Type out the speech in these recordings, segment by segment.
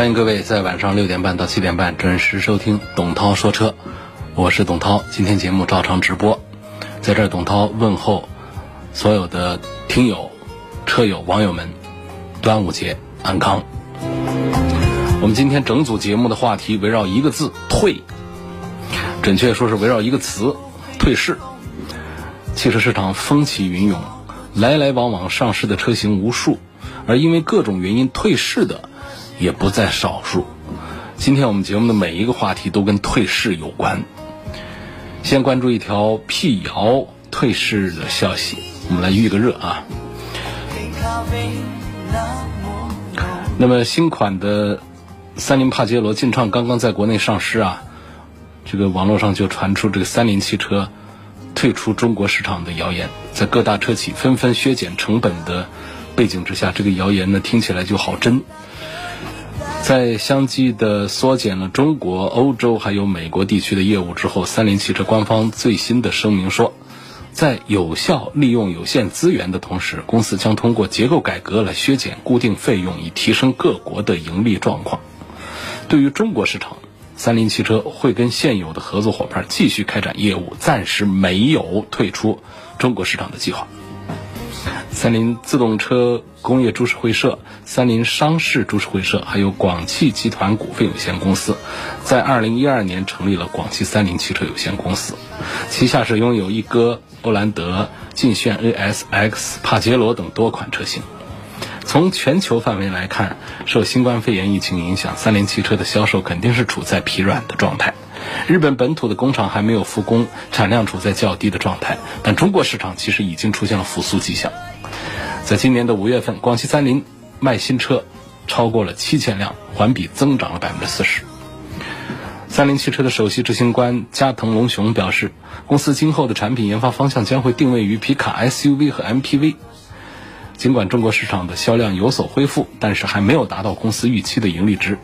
欢迎各位在晚上六点半到七点半准时收听董涛说车，我是董涛。今天节目照常直播，在这儿董涛问候所有的听友、车友、网友们，端午节安康。我们今天整组节目的话题围绕一个字“退”，准确说是围绕一个词“退市”。汽车市场风起云涌，来来往往上市的车型无数，而因为各种原因退市的。也不在少数。今天我们节目的每一个话题都跟退市有关。先关注一条辟谣退市的消息，我们来预个热啊。那么新款的三菱帕杰罗劲畅刚刚在国内上市啊，这个网络上就传出这个三菱汽车退出中国市场的谣言，在各大车企纷纷削减成本的背景之下，这个谣言呢听起来就好真。在相继的缩减了中国、欧洲还有美国地区的业务之后，三菱汽车官方最新的声明说，在有效利用有限资源的同时，公司将通过结构改革来削减固定费用，以提升各国的盈利状况。对于中国市场，三菱汽车会跟现有的合作伙伴继续开展业务，暂时没有退出中国市场的计划。三菱自动车工业株式会社、三菱商事株式会社，还有广汽集团股份有限公司，在二零一二年成立了广汽三菱汽车有限公司，旗下是拥有一哥、欧蓝德、劲炫 ASX、帕杰罗等多款车型。从全球范围来看，受新冠肺炎疫情影响，三菱汽车的销售肯定是处在疲软的状态。日本本土的工厂还没有复工，产量处在较低的状态，但中国市场其实已经出现了复苏迹象。在今年的五月份，广汽三菱卖新车超过了七千辆，环比增长了百分之四十。三菱汽车的首席执行官加藤隆雄表示，公司今后的产品研发方向将会定位于皮卡 SUV 和 MPV。尽管中国市场的销量有所恢复，但是还没有达到公司预期的盈利值。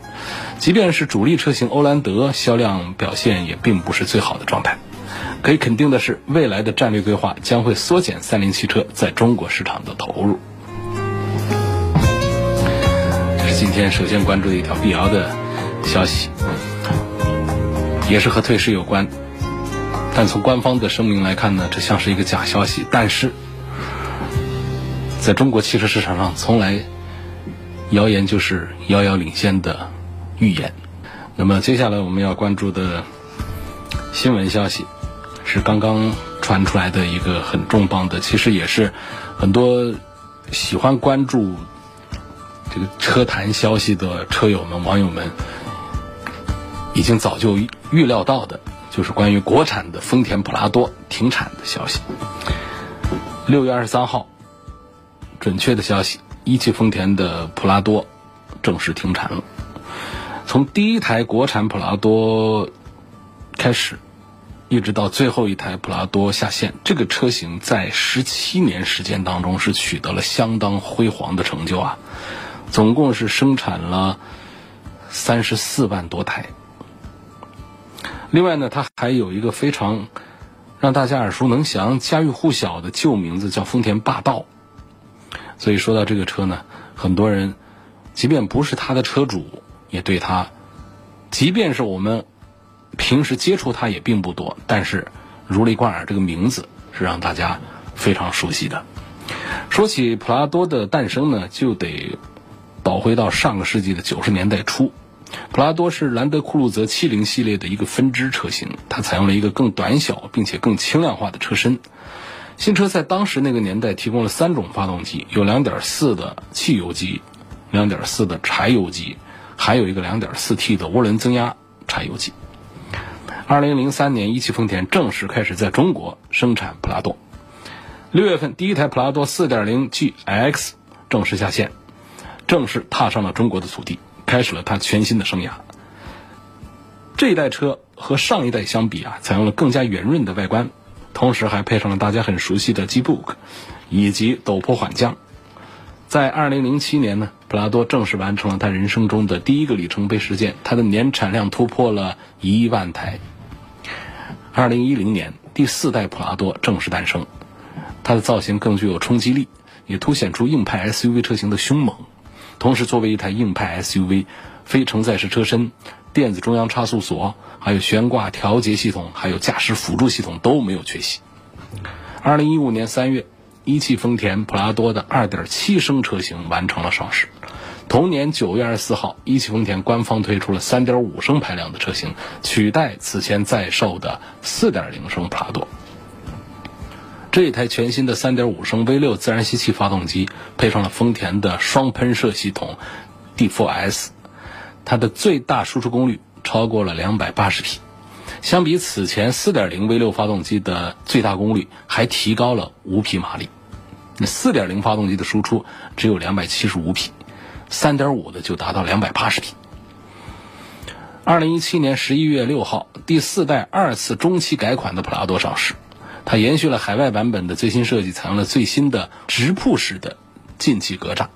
即便是主力车型欧蓝德，销量表现也并不是最好的状态。可以肯定的是，未来的战略规划将会缩减三菱汽车在中国市场的投入。这是今天首先关注的一条辟谣的消息，也是和退市有关。但从官方的声明来看呢，这像是一个假消息。但是，在中国汽车市场上，从来谣言就是遥遥领先的预言。那么接下来我们要关注的新闻消息。是刚刚传出来的一个很重磅的，其实也是很多喜欢关注这个车坛消息的车友们、网友们已经早就预料到的，就是关于国产的丰田普拉多停产的消息。六月二十三号，准确的消息，一汽丰田的普拉多正式停产了。从第一台国产普拉多开始。一直到最后一台普拉多下线，这个车型在十七年时间当中是取得了相当辉煌的成就啊！总共是生产了三十四万多台。另外呢，它还有一个非常让大家耳熟能详、家喻户晓的旧名字，叫丰田霸道。所以说到这个车呢，很多人即便不是他的车主，也对它，即便是我们。平时接触它也并不多，但是如雷贯耳，这个名字是让大家非常熟悉的。说起普拉多的诞生呢，就得倒回到上个世纪的九十年代初。普拉多是兰德酷路泽七零系列的一个分支车型，它采用了一个更短小并且更轻量化的车身。新车在当时那个年代提供了三种发动机，有2.4的汽油机、2.4的柴油机，还有一个 2.4T 的涡轮增压柴油机。二零零三年，一汽丰田正式开始在中国生产普拉多。六月份，第一台普拉多四点零 GX 正式下线，正式踏上了中国的土地，开始了它全新的生涯。这一代车和上一代相比啊，采用了更加圆润的外观，同时还配上了大家很熟悉的 G-Book 以及陡坡缓降。在2007年呢，普拉多正式完成了他人生中的第一个里程碑事件，它的年产量突破了一万台。2010年，第四代普拉多正式诞生，它的造型更具有冲击力，也凸显出硬派 SUV 车型的凶猛。同时，作为一台硬派 SUV，非承载式车身、电子中央差速锁、还有悬挂调节系统、还有驾驶辅助系统都没有缺席。二零一五年三月，一汽丰田普拉多的二点七升车型完成了上市。同年九月二十四号，一汽丰田官方推出了三点五升排量的车型，取代此前在售的四点零升普拉多。这一台全新的3.5升 V6 自然吸气发动机，配上了丰田的双喷射系统 D4S，它的最大输出功率超过了280匹，相比此前4.0 V6 发动机的最大功率还提高了5匹马力。那4.0发动机的输出只有275匹，3.5的就达到280匹。2017年11月6号，第四代二次中期改款的普拉多上市。它延续了海外版本的最新设计，采用了最新的直瀑式的进气格栅。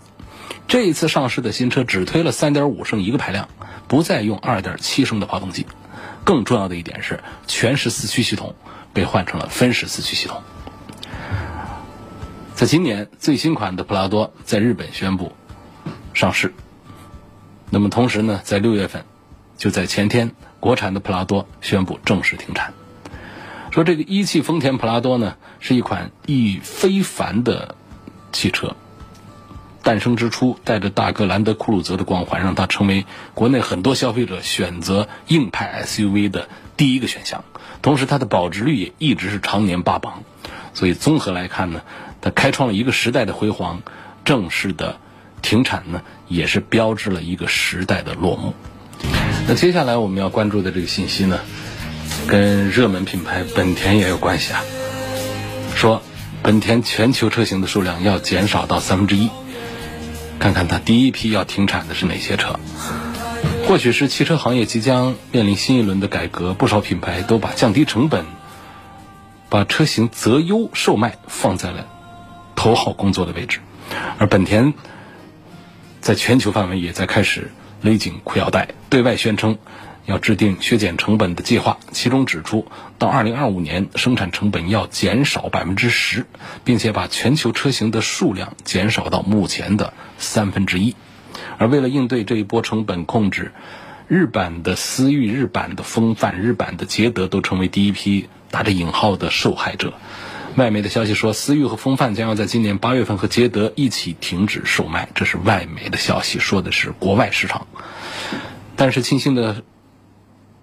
这一次上市的新车只推了3.5升一个排量，不再用2.7升的发动机。更重要的一点是，全时四驱系统被换成了分时四驱系统。在今年，最新款的普拉多在日本宣布上市。那么同时呢，在六月份，就在前天，国产的普拉多宣布正式停产。说这个一汽丰田普拉多呢，是一款意义非凡的汽车。诞生之初，带着大哥兰德酷路泽的光环，让它成为国内很多消费者选择硬派 SUV 的第一个选项。同时，它的保值率也一直是常年霸榜。所以，综合来看呢，它开创了一个时代的辉煌。正式的停产呢，也是标志了一个时代的落幕。那接下来我们要关注的这个信息呢？跟热门品牌本田也有关系啊。说本田全球车型的数量要减少到三分之一，看看它第一批要停产的是哪些车。或许是汽车行业即将面临新一轮的改革，不少品牌都把降低成本、把车型择优售卖放在了头号工作的位置，而本田在全球范围也在开始勒紧裤腰带，对外宣称。要制定削减成本的计划，其中指出，到二零二五年生产成本要减少百分之十，并且把全球车型的数量减少到目前的三分之一。而为了应对这一波成本控制，日版的思域、日版的风范、日版的捷德都成为第一批打着引号的受害者。外媒的消息说，思域和风范将要在今年八月份和捷德一起停止售卖，这是外媒的消息，说的是国外市场。但是庆幸的。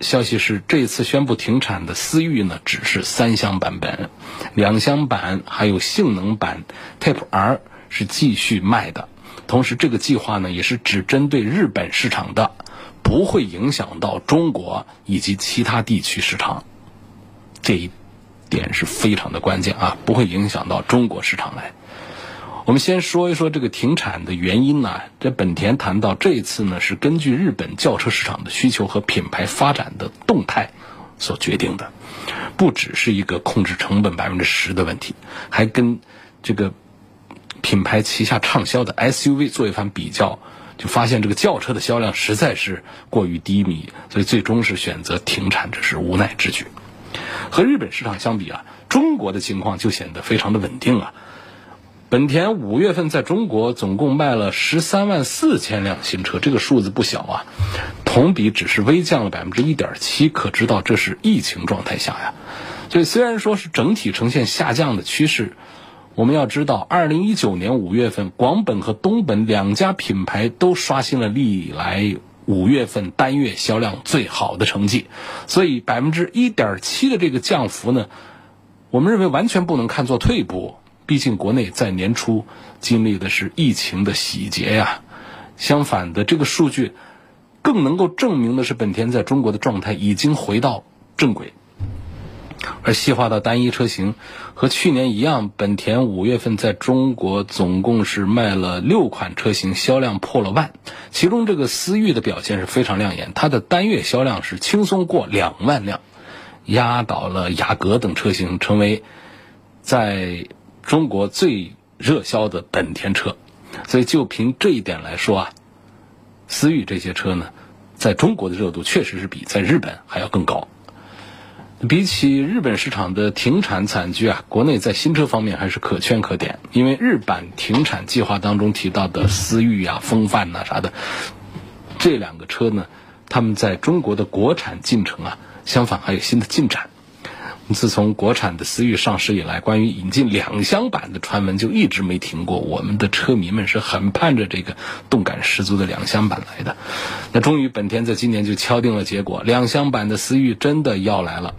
消息是，这次宣布停产的思域呢，只是三厢版本，两厢版还有性能版 Type R 是继续卖的。同时，这个计划呢，也是只针对日本市场的，不会影响到中国以及其他地区市场。这一点是非常的关键啊，不会影响到中国市场来。我们先说一说这个停产的原因呢。这本田谈到，这一次呢是根据日本轿车市场的需求和品牌发展的动态所决定的，不只是一个控制成本百分之十的问题，还跟这个品牌旗下畅销的 SUV 做一番比较，就发现这个轿车的销量实在是过于低迷，所以最终是选择停产，这是无奈之举。和日本市场相比啊，中国的情况就显得非常的稳定啊。本田五月份在中国总共卖了十三万四千辆新车，这个数字不小啊，同比只是微降了百分之一点七，可知道这是疫情状态下呀。所以虽然说是整体呈现下降的趋势，我们要知道，二零一九年五月份，广本和东本两家品牌都刷新了历来五月份单月销量最好的成绩，所以百分之一点七的这个降幅呢，我们认为完全不能看作退步。毕竟国内在年初经历的是疫情的洗劫呀，相反的这个数据更能够证明的是本田在中国的状态已经回到正轨。而细化到单一车型，和去年一样，本田五月份在中国总共是卖了六款车型，销量破了万。其中这个思域的表现是非常亮眼，它的单月销量是轻松过两万辆，压倒了雅阁等车型，成为在中国最热销的本田车。所以就凭这一点来说啊，思域这些车呢，在中国的热度确实是比在日本还要更高。比起日本市场的停产惨剧啊，国内在新车方面还是可圈可点。因为日版停产计划当中提到的思域啊、风范呐啥的，这两个车呢，他们在中国的国产进程啊，相反还有新的进展。自从国产的思域上市以来，关于引进两厢版的传闻就一直没停过。我们的车迷们是很盼着这个动感十足的两厢版来的。那终于，本田在今年就敲定了结果，两厢版的思域真的要来了。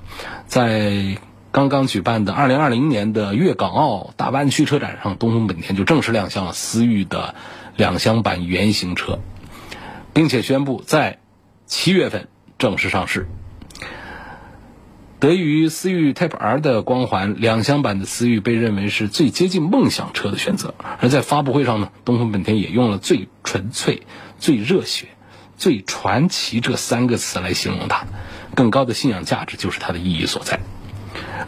在刚刚举办的2020年的粤港澳大湾区车展上，东风本田就正式亮相了思域的两厢版原型车，并且宣布在七月份正式上市。得益于思域 Type R 的光环，两厢版的思域被认为是最接近梦想车的选择。而在发布会上呢，东风本田也用了“最纯粹、最热血、最传奇”这三个词来形容它。更高的信仰价值就是它的意义所在。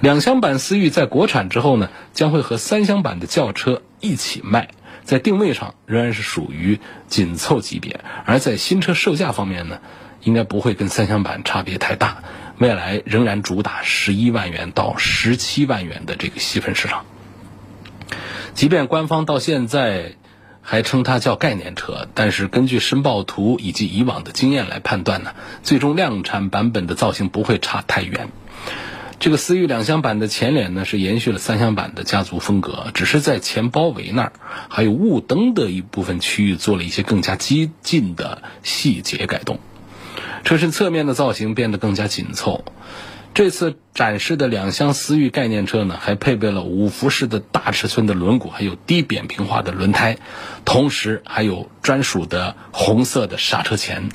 两厢版思域在国产之后呢，将会和三厢版的轿车一起卖，在定位上仍然是属于紧凑级别，而在新车售价方面呢，应该不会跟三厢版差别太大。未来仍然主打十一万元到十七万元的这个细分市场。即便官方到现在还称它叫概念车，但是根据申报图以及以往的经验来判断呢，最终量产版本的造型不会差太远。这个思域两厢版的前脸呢是延续了三厢版的家族风格，只是在前包围那儿还有雾灯的一部分区域做了一些更加激进的细节改动。车身侧面的造型变得更加紧凑。这次展示的两厢思域概念车呢，还配备了五辐式的大尺寸的轮毂，还有低扁平化的轮胎，同时还有专属的红色的刹车钳。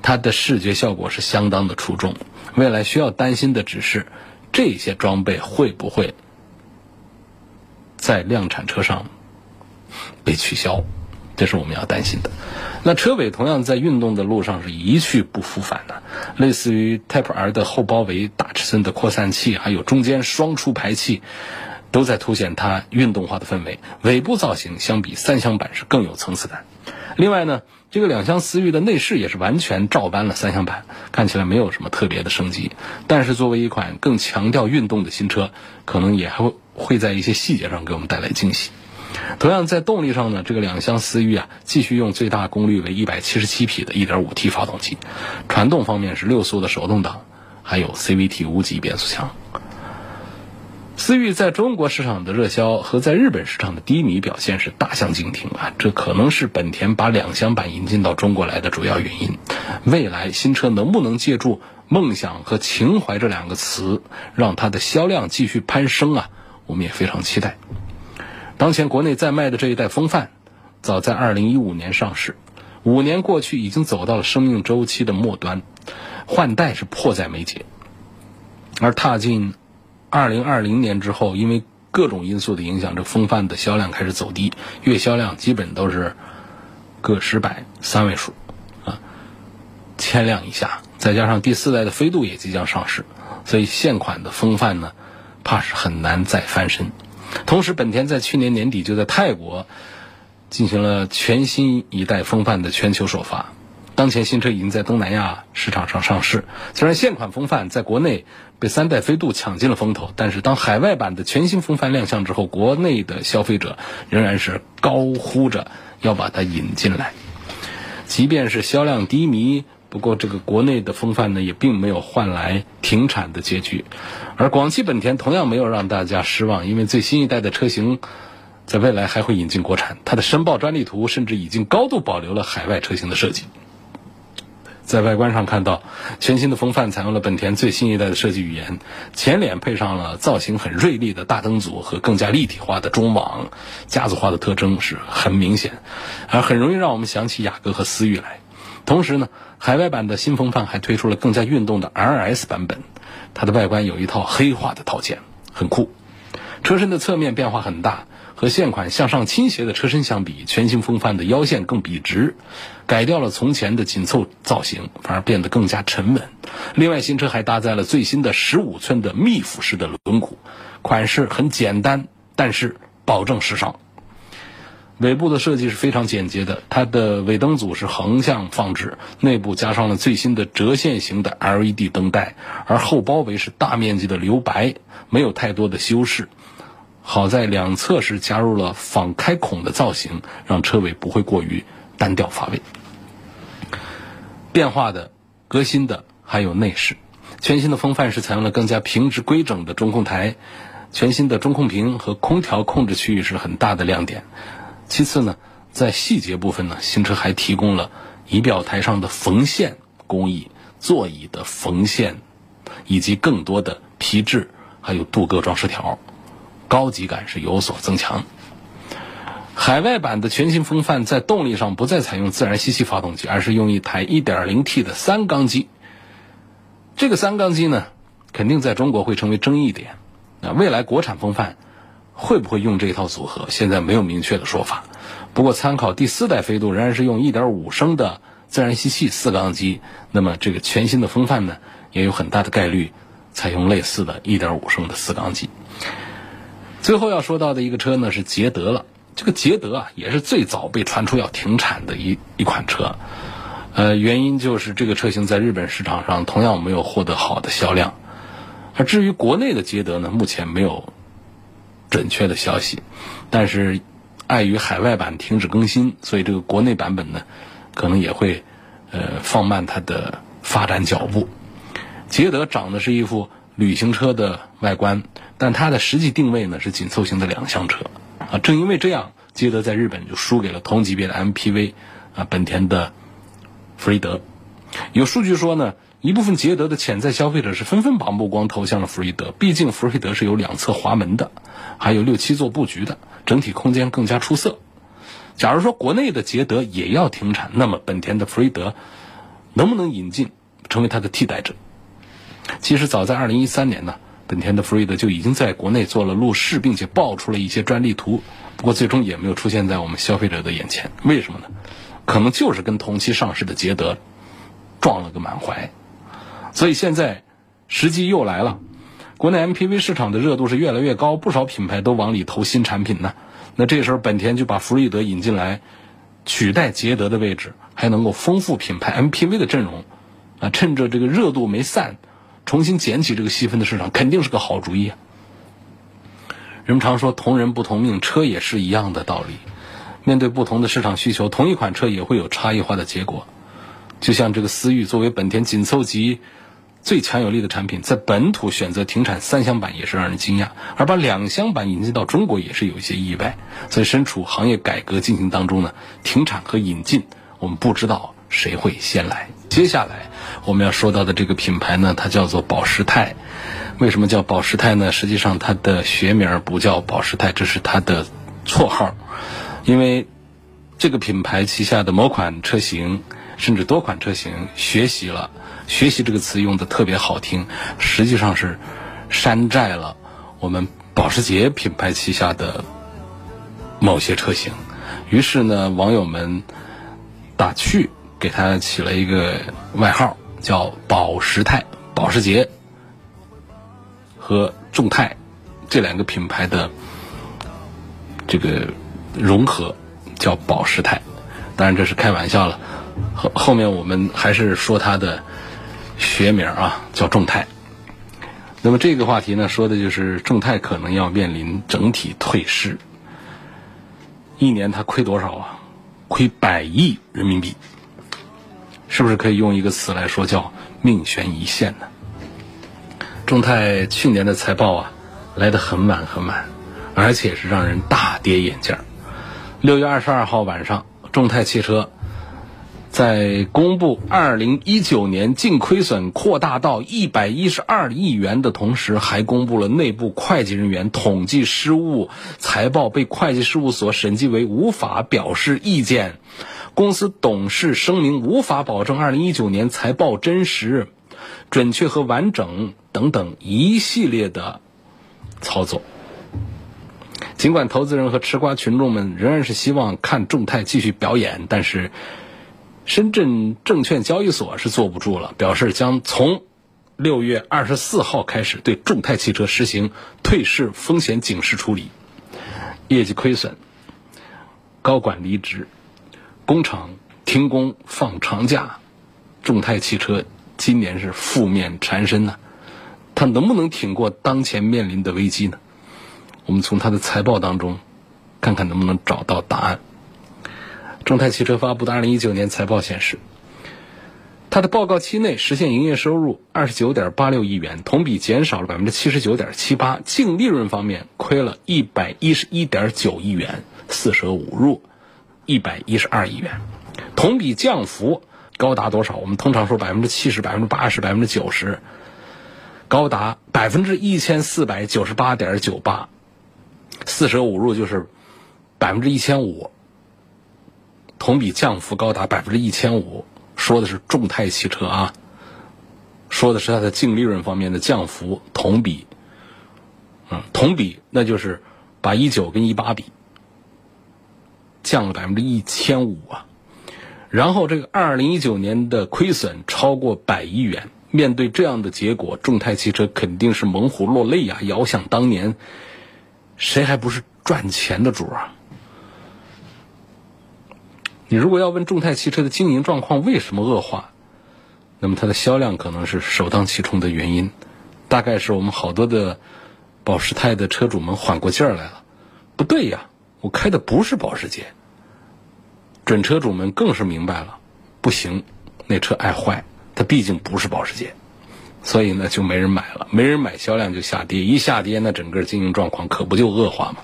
它的视觉效果是相当的出众。未来需要担心的只是这些装备会不会在量产车上被取消。这是我们要担心的。那车尾同样在运动的路上是一去不复返的，类似于 Type R 的后包围、大尺寸的扩散器，还有中间双出排气，都在凸显它运动化的氛围。尾部造型相比三厢版是更有层次感。另外呢，这个两厢思域的内饰也是完全照搬了三厢版，看起来没有什么特别的升级。但是作为一款更强调运动的新车，可能也还会会在一些细节上给我们带来惊喜。同样在动力上呢，这个两厢思域啊，继续用最大功率为一百七十七匹的 1.5T 发动机，传动方面是六速的手动挡，还有 CVT 无级变速箱。思域在中国市场的热销和在日本市场的低迷表现是大相径庭啊，这可能是本田把两厢版引进到中国来的主要原因。未来新车能不能借助梦想和情怀这两个词，让它的销量继续攀升啊？我们也非常期待。当前国内在卖的这一代风范，早在二零一五年上市，五年过去，已经走到了生命周期的末端，换代是迫在眉睫。而踏进二零二零年之后，因为各种因素的影响，这风范的销量开始走低，月销量基本都是个十百三位数，啊，千辆以下。再加上第四代的飞度也即将上市，所以现款的风范呢，怕是很难再翻身。同时，本田在去年年底就在泰国进行了全新一代风范的全球首发。当前新车已经在东南亚市场上上市。虽然现款风范在国内被三代飞度抢尽了风头，但是当海外版的全新风范亮相之后，国内的消费者仍然是高呼着要把它引进来。即便是销量低迷。不过，这个国内的风范呢，也并没有换来停产的结局，而广汽本田同样没有让大家失望，因为最新一代的车型在未来还会引进国产，它的申报专利图甚至已经高度保留了海外车型的设计。在外观上看到，全新的风范采用了本田最新一代的设计语言，前脸配上了造型很锐利的大灯组和更加立体化的中网，家族化的特征是很明显，而很容易让我们想起雅阁和思域来。同时呢，海外版的新风范还推出了更加运动的 RS 版本，它的外观有一套黑化的套件，很酷。车身的侧面变化很大，和现款向上倾斜的车身相比，全新风范的腰线更笔直，改掉了从前的紧凑造型，反而变得更加沉稳。另外，新车还搭载了最新的15寸的密辐式的轮毂，款式很简单，但是保证时尚。尾部的设计是非常简洁的，它的尾灯组是横向放置，内部加上了最新的折线型的 LED 灯带，而后包围是大面积的留白，没有太多的修饰。好在两侧是加入了仿开孔的造型，让车尾不会过于单调乏味。变化的、革新的还有内饰，全新的风范是采用了更加平直规整的中控台，全新的中控屏和空调控制区域是很大的亮点。其次呢，在细节部分呢，新车还提供了仪表台上的缝线工艺、座椅的缝线，以及更多的皮质还有镀铬装饰条，高级感是有所增强。海外版的全新风范在动力上不再采用自然吸气发动机，而是用一台 1.0T 的三缸机。这个三缸机呢，肯定在中国会成为争议点。那未来国产风范。会不会用这套组合？现在没有明确的说法。不过，参考第四代飞度仍然是用1.5升的自然吸气四缸机，那么这个全新的风范呢，也有很大的概率采用类似的1.5升的四缸机。最后要说到的一个车呢是捷德了。这个捷德啊，也是最早被传出要停产的一一款车。呃，原因就是这个车型在日本市场上同样没有获得好的销量。而至于国内的捷德呢，目前没有。准确的消息，但是碍于海外版停止更新，所以这个国内版本呢，可能也会呃放慢它的发展脚步。捷德长的是一副旅行车的外观，但它的实际定位呢是紧凑型的两厢车啊。正因为这样，捷德在日本就输给了同级别的 MPV 啊本田的福瑞德。有数据说呢。一部分捷德的潜在消费者是纷纷把目光投向了福瑞德，毕竟福瑞德是有两侧滑门的，还有六七座布局的，整体空间更加出色。假如说国内的捷德也要停产，那么本田的福瑞德能不能引进成为它的替代者？其实早在二零一三年呢，本田的福瑞德就已经在国内做了路试，并且爆出了一些专利图，不过最终也没有出现在我们消费者的眼前。为什么呢？可能就是跟同期上市的捷德撞了个满怀。所以现在时机又来了，国内 MPV 市场的热度是越来越高，不少品牌都往里投新产品呢。那这时候本田就把福瑞德引进来，取代捷德的位置，还能够丰富品牌 MPV 的阵容，啊，趁着这个热度没散，重新捡起这个细分的市场，肯定是个好主意。人们常说同人不同命，车也是一样的道理。面对不同的市场需求，同一款车也会有差异化的结果。就像这个思域作为本田紧凑级。最强有力的产品在本土选择停产三厢版也是让人惊讶，而把两厢版引进到中国也是有一些意外。所以身处行业改革进行当中呢，停产和引进，我们不知道谁会先来。接下来我们要说到的这个品牌呢，它叫做保时泰。为什么叫保时泰呢？实际上它的学名不叫保时泰，这是它的绰号。因为这个品牌旗下的某款车型，甚至多款车型学习了。学习这个词用的特别好听，实际上是山寨了我们保时捷品牌旗下的某些车型。于是呢，网友们打趣给它起了一个外号，叫“保时泰”。保时捷和众泰这两个品牌的这个融合叫保时泰。当然这是开玩笑了，后后面我们还是说它的。学名啊，叫众泰。那么这个话题呢，说的就是众泰可能要面临整体退市。一年它亏多少啊？亏百亿人民币，是不是可以用一个词来说叫命悬一线呢？众泰去年的财报啊，来得很晚很晚，而且是让人大跌眼镜。六月二十二号晚上，众泰汽车。在公布二零一九年净亏损扩大到一百一十二亿元的同时，还公布了内部会计人员统计失误，财报被会计事务所审计为无法表示意见。公司董事声明无法保证2019年财报真实、准确和完整等等一系列的操作。尽管投资人和吃瓜群众们仍然是希望看众泰继续表演，但是深圳证券交易所是坐不住了，表示将从六月二十四号开始对众泰汽车实行退市风险警示处理，业绩亏损，高管离职，工厂停工放长假，众泰汽车今年是负面缠身呢，它能不能挺过当前面临的危机呢？我们从它的财报当中，看看能不能找到答案。众泰汽车发布的二零一九年财报显示，它的报告期内实现营业收入二十九点八六亿元，同比减少了百分之七十九点七八，净利润方面亏了一百一十一点九亿元，四舍五入一百一十二亿元，同比降幅高达多少？我们通常说百分之七十、百分之八十、百分之九十，高达百分之一千四百九十八点九八。四舍五入就是百分之一千五，同比降幅高达百分之一千五。说的是众泰汽车啊，说的是它的净利润方面的降幅，同比，嗯，同比那就是把一九跟一八比，降了百分之一千五啊。然后这个二零一九年的亏损超过百亿元，面对这样的结果，众泰汽车肯定是猛虎落泪呀。遥想当年。谁还不是赚钱的主啊？你如果要问众泰汽车的经营状况为什么恶化，那么它的销量可能是首当其冲的原因。大概是我们好多的保时泰的车主们缓过劲儿来了。不对呀，我开的不是保时捷。准车主们更是明白了，不行，那车爱坏，它毕竟不是保时捷。所以呢，就没人买了，没人买，销量就下跌。一下跌，那整个经营状况可不就恶化吗？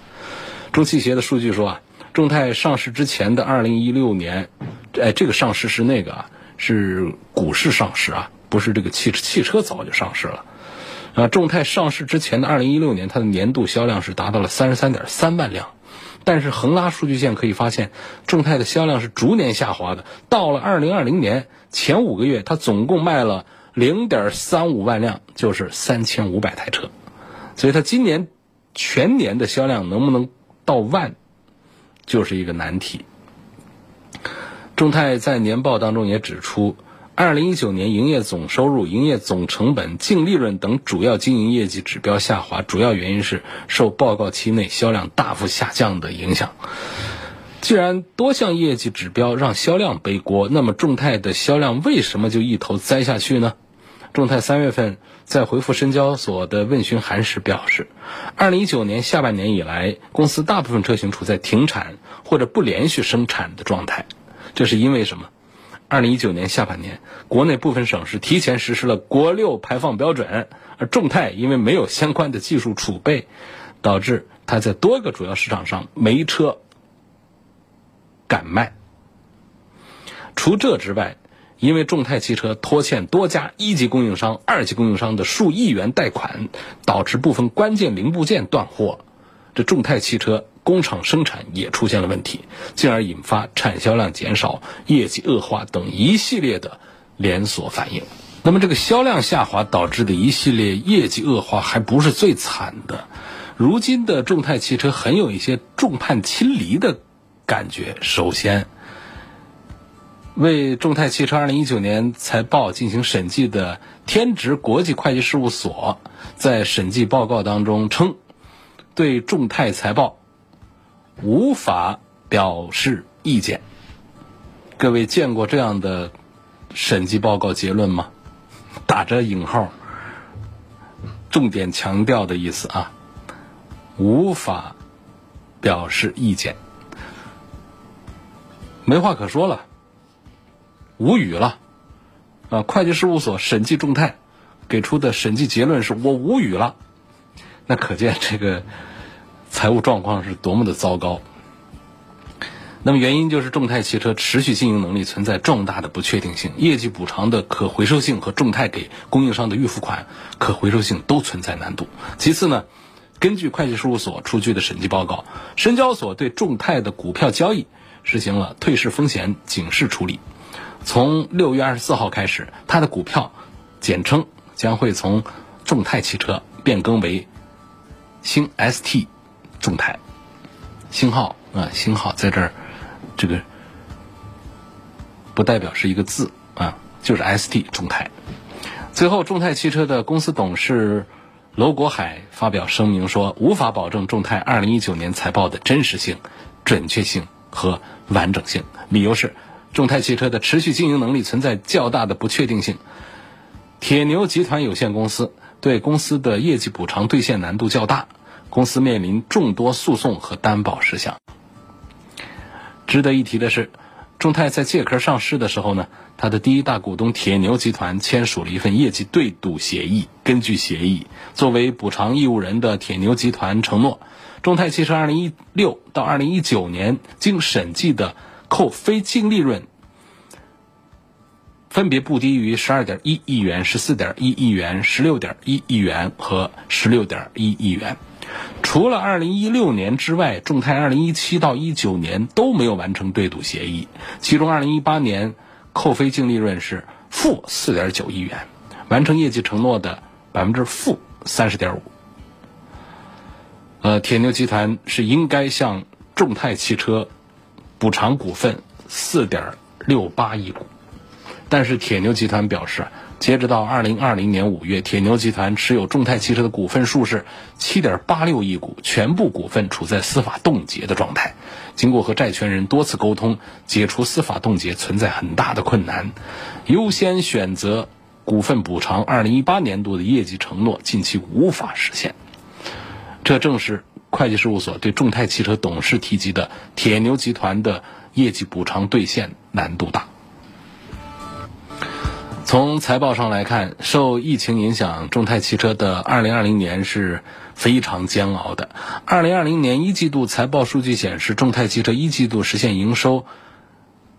中汽协的数据说啊，众泰上市之前的二零一六年，哎，这个上市是那个啊，是股市上市啊，不是这个汽汽车早就上市了。啊，众泰上市之前的二零一六年，它的年度销量是达到了三十三点三万辆，但是横拉数据线可以发现，众泰的销量是逐年下滑的。到了二零二零年前五个月，它总共卖了。零点三五万辆就是三千五百台车，所以它今年全年的销量能不能到万，就是一个难题。众泰在年报当中也指出，二零一九年营业总收入、营业总成本、净利润等主要经营业绩指标下滑，主要原因是受报告期内销量大幅下降的影响。既然多项业绩指标让销量背锅，那么众泰的销量为什么就一头栽下去呢？众泰三月份在回复深交所的问询函时表示，二零一九年下半年以来，公司大部分车型处在停产或者不连续生产的状态。这是因为什么？二零一九年下半年，国内部分省市提前实施了国六排放标准，而众泰因为没有相关的技术储备，导致它在多个主要市场上没车。敢卖。除这之外，因为众泰汽车拖欠多家一级供应商、二级供应商的数亿元贷款，导致部分关键零部件断货，这众泰汽车工厂生产也出现了问题，进而引发产销量减少、业绩恶化等一系列的连锁反应。那么，这个销量下滑导致的一系列业绩恶化还不是最惨的，如今的众泰汽车很有一些众叛亲离的。感觉首先，为众泰汽车二零一九年财报进行审计的天职国际会计事务所，在审计报告当中称，对众泰财报无法表示意见。各位见过这样的审计报告结论吗？打着引号，重点强调的意思啊，无法表示意见。没话可说了，无语了，啊！会计事务所审计众泰给出的审计结论是我无语了，那可见这个财务状况是多么的糟糕。那么原因就是众泰汽车持续经营能力存在重大的不确定性，业绩补偿的可回收性和众泰给供应商的预付款可回收性都存在难度。其次呢，根据会计事务所出具的审计报告，深交所对众泰的股票交易。实行了退市风险警示处理。从六月二十四号开始，它的股票简称将会从众泰汽车变更为星 ST 众泰，星号啊，星号在这儿，这个不代表是一个字啊，就是 ST 众泰。最后，众泰汽车的公司董事娄国海发表声明说，无法保证众泰二零一九年财报的真实性、准确性和完整性，理由是。众泰汽车的持续经营能力存在较大的不确定性。铁牛集团有限公司对公司的业绩补偿兑现难度较大，公司面临众多诉讼和担保事项。值得一提的是，众泰在借壳上市的时候呢，它的第一大股东铁牛集团签署了一份业绩对赌协议。根据协议，作为补偿义务人的铁牛集团承诺，众泰汽车2016到2019年经审计的。扣非净利润分别不低于十二点一亿元、十四点一亿元、十六点一亿元和十六点一亿元。除了二零一六年之外，众泰二零一七到一九年都没有完成对赌协议。其中，二零一八年扣非净利润是负四点九亿元，完成业绩承诺的百分之负三十点五。呃，铁牛集团是应该向众泰汽车。补偿股份四点六八亿股，但是铁牛集团表示，截止到二零二零年五月，铁牛集团持有众泰汽车的股份数是七点八六亿股，全部股份处在司法冻结的状态。经过和债权人多次沟通，解除司法冻结存在很大的困难，优先选择股份补偿二零一八年度的业绩承诺近期无法实现。这正是。会计事务所对众泰汽车董事提及的铁牛集团的业绩补偿兑现难度大。从财报上来看，受疫情影响，众泰汽车的2020年是非常煎熬的。2020年一季度财报数据显示，众泰汽车一季度实现营收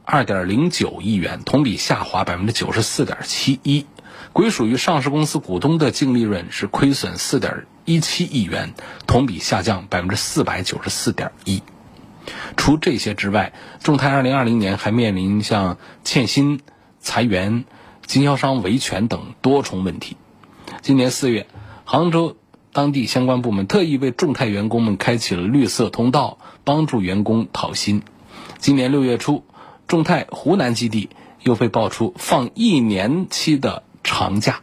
2.09亿元，同比下滑94.71%。归属于上市公司股东的净利润是亏损4.17亿元，同比下降494.1%。除这些之外，众泰2020年还面临像欠薪、裁员、经销商维权等多重问题。今年四月，杭州当地相关部门特意为众泰员工们开启了绿色通道，帮助员工讨薪。今年六月初，众泰湖南基地又被爆出放一年期的。长假，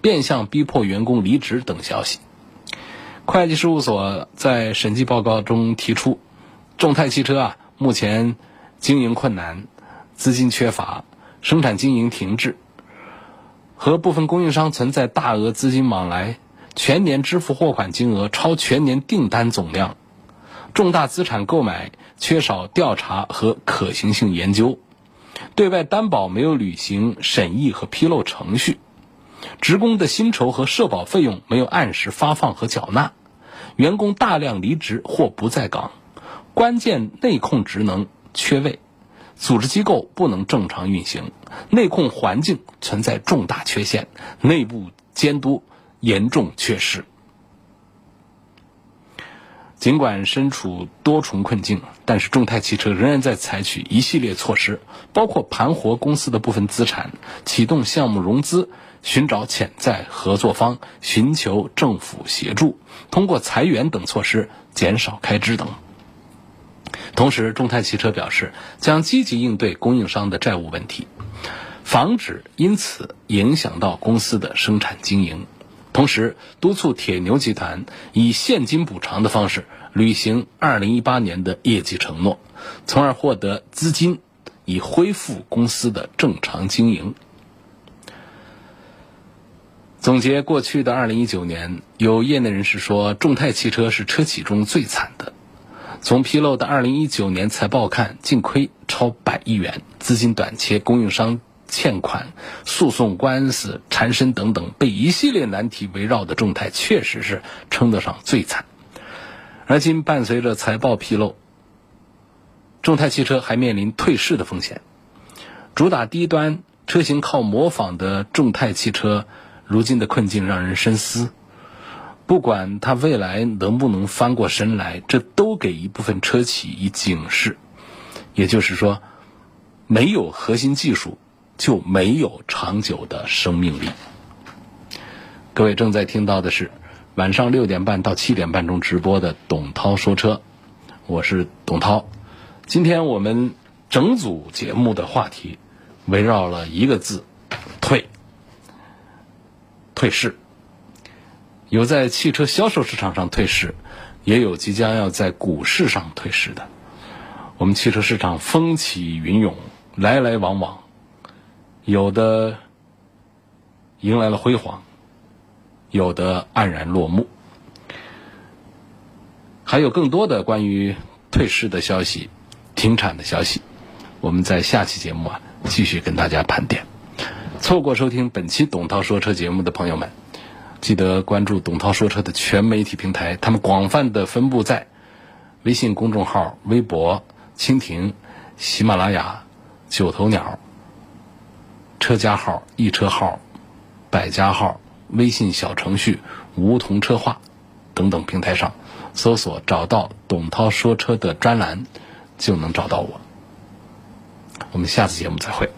变相逼迫员工离职等消息。会计事务所在审计报告中提出，众泰汽车啊，目前经营困难，资金缺乏，生产经营停滞，和部分供应商存在大额资金往来，全年支付货款金额超全年订单总量，重大资产购买缺少调查和可行性研究。对外担保没有履行审议和披露程序，职工的薪酬和社保费用没有按时发放和缴纳，员工大量离职或不在岗，关键内控职能缺位，组织机构不能正常运行，内控环境存在重大缺陷，内部监督严重缺失。尽管身处多重困境，但是众泰汽车仍然在采取一系列措施，包括盘活公司的部分资产、启动项目融资、寻找潜在合作方、寻求政府协助、通过裁员等措施减少开支等。同时，众泰汽车表示将积极应对供应商的债务问题，防止因此影响到公司的生产经营。同时，督促铁牛集团以现金补偿的方式履行2018年的业绩承诺，从而获得资金，以恢复公司的正常经营。总结过去的2019年，有业内人士说，众泰汽车是车企中最惨的。从披露的2019年财报看，净亏超百亿元，资金短缺，供应商。欠款、诉讼官司缠身等等，被一系列难题围绕的众泰，确实是称得上最惨。而今伴随着财报披露，众泰汽车还面临退市的风险。主打低端车型靠模仿的众泰汽车，如今的困境让人深思。不管它未来能不能翻过身来，这都给一部分车企以警示。也就是说，没有核心技术，就没有长久的生命力。各位正在听到的是晚上六点半到七点半中直播的董涛说车，我是董涛。今天我们整组节目的话题围绕了一个字：退。退市，有在汽车销售市场上退市，也有即将要在股市上退市的。我们汽车市场风起云涌，来来往往，有的迎来了辉煌，有的黯然落幕，还有更多的关于退市的消息、停产的消息，我们在下期节目啊继续跟大家盘点。错过收听本期董涛说车节目的朋友们，记得关注董涛说车的全媒体平台，他们广泛的分布在微信公众号、微博。蜻蜓、喜马拉雅、九头鸟、车家号、易车号、百家号、微信小程序“梧桐车话”等等平台上搜索找到董涛说车的专栏，就能找到我。我们下次节目再会。